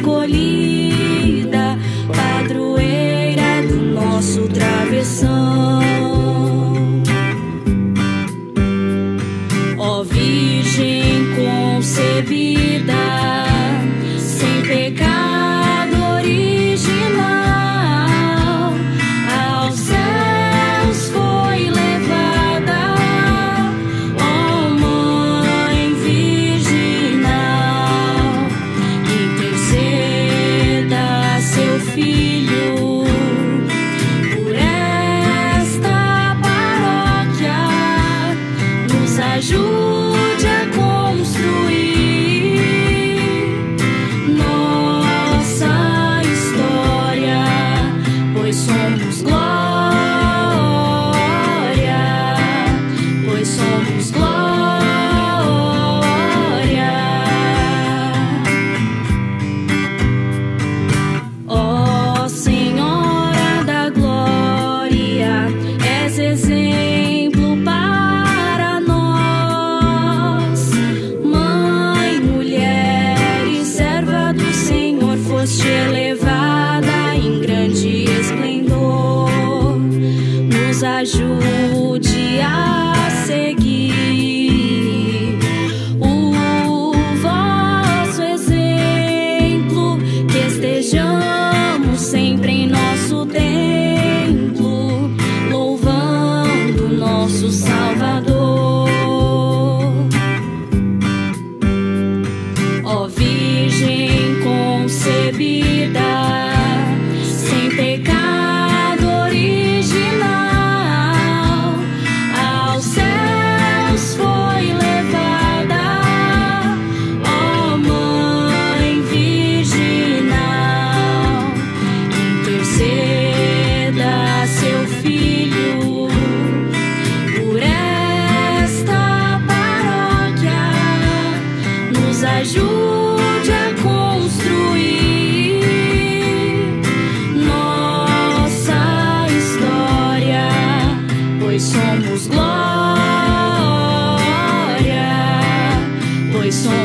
escolhida, padroeira do nosso travessão. Ó Virgem concebida. nos ajude a seguir.